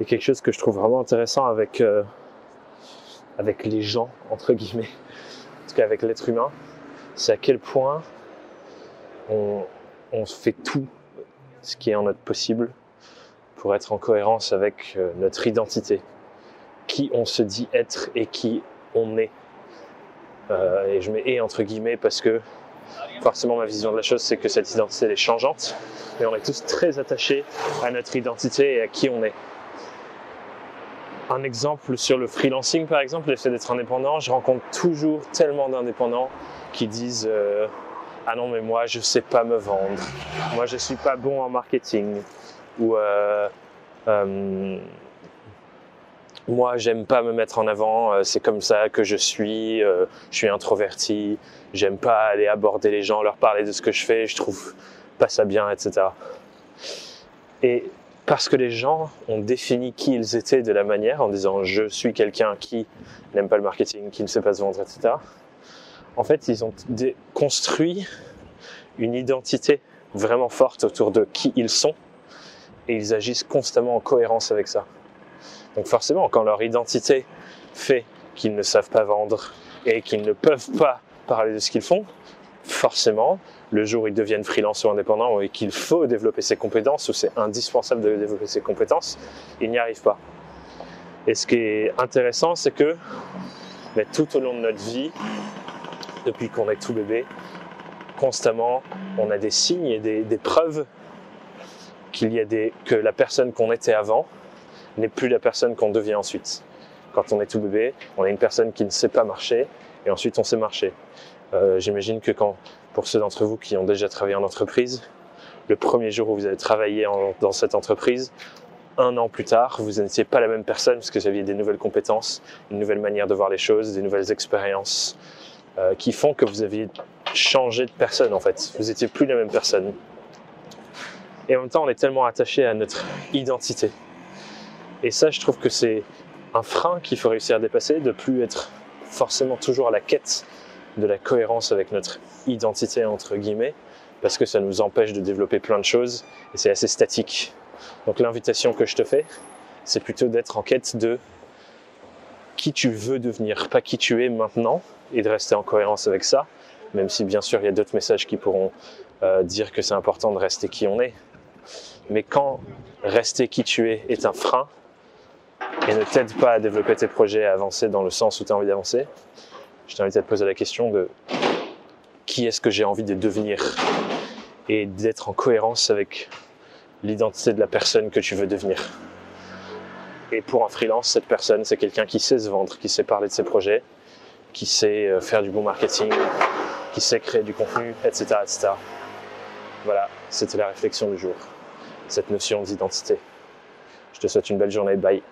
Et quelque chose que je trouve vraiment intéressant avec, euh, avec les gens, entre guillemets, en tout cas avec l'être humain, c'est à quel point on, on fait tout ce qui est en notre possible pour être en cohérence avec euh, notre identité, qui on se dit être et qui on est. Euh, et je mets et entre guillemets parce que forcément ma vision de la chose c'est que cette identité elle est changeante, mais on est tous très attachés à notre identité et à qui on est. Un exemple sur le freelancing par exemple, le fait d'être indépendant, je rencontre toujours tellement d'indépendants qui disent euh, ah non mais moi je sais pas me vendre, moi je suis pas bon en marketing ou euh, euh, moi j'aime pas me mettre en avant, c'est comme ça que je suis, je suis introverti, j'aime pas aller aborder les gens, leur parler de ce que je fais, je trouve pas ça bien, etc. Et parce que les gens ont défini qui ils étaient de la manière en disant je suis quelqu'un qui n'aime pas le marketing, qui ne sait pas se vendre, etc. En fait, ils ont construit une identité vraiment forte autour de qui ils sont et ils agissent constamment en cohérence avec ça. Donc forcément, quand leur identité fait qu'ils ne savent pas vendre et qu'ils ne peuvent pas parler de ce qu'ils font, forcément, le jour où ils deviennent freelance ou indépendants et qu'il faut développer ses compétences ou c'est indispensable de développer ses compétences, ils n'y arrivent pas. Et ce qui est intéressant, c'est que mais tout au long de notre vie, depuis qu'on est tout bébé, constamment, on a des signes et des, des preuves qu'il y a des, que la personne qu'on était avant n'est plus la personne qu'on devient ensuite. Quand on est tout bébé, on est une personne qui ne sait pas marcher et ensuite on sait marcher. Euh, J'imagine que pour ceux d'entre vous qui ont déjà travaillé en entreprise, le premier jour où vous avez travaillé dans cette entreprise, un an plus tard, vous n'étiez pas la même personne parce que vous aviez des nouvelles compétences, une nouvelle manière de voir les choses, des nouvelles expériences euh, qui font que vous aviez changé de personne en fait. Vous n'étiez plus la même personne. Et en même temps, on est tellement attaché à notre identité. Et ça, je trouve que c'est un frein qu'il faut réussir à dépasser, de plus être forcément toujours à la quête de la cohérence avec notre identité entre guillemets, parce que ça nous empêche de développer plein de choses et c'est assez statique. Donc l'invitation que je te fais, c'est plutôt d'être en quête de qui tu veux devenir, pas qui tu es maintenant, et de rester en cohérence avec ça, même si bien sûr il y a d'autres messages qui pourront euh, dire que c'est important de rester qui on est. Mais quand rester qui tu es est un frein et ne t'aide pas à développer tes projets, à avancer dans le sens où tu as envie d'avancer, je t'invite à te poser la question de qui est-ce que j'ai envie de devenir et d'être en cohérence avec l'identité de la personne que tu veux devenir. Et pour un freelance, cette personne, c'est quelqu'un qui sait se vendre, qui sait parler de ses projets, qui sait euh, faire du bon marketing, qui sait créer du contenu, etc. etc. Voilà, c'était la réflexion du jour, cette notion d'identité. Je te souhaite une belle journée, bye.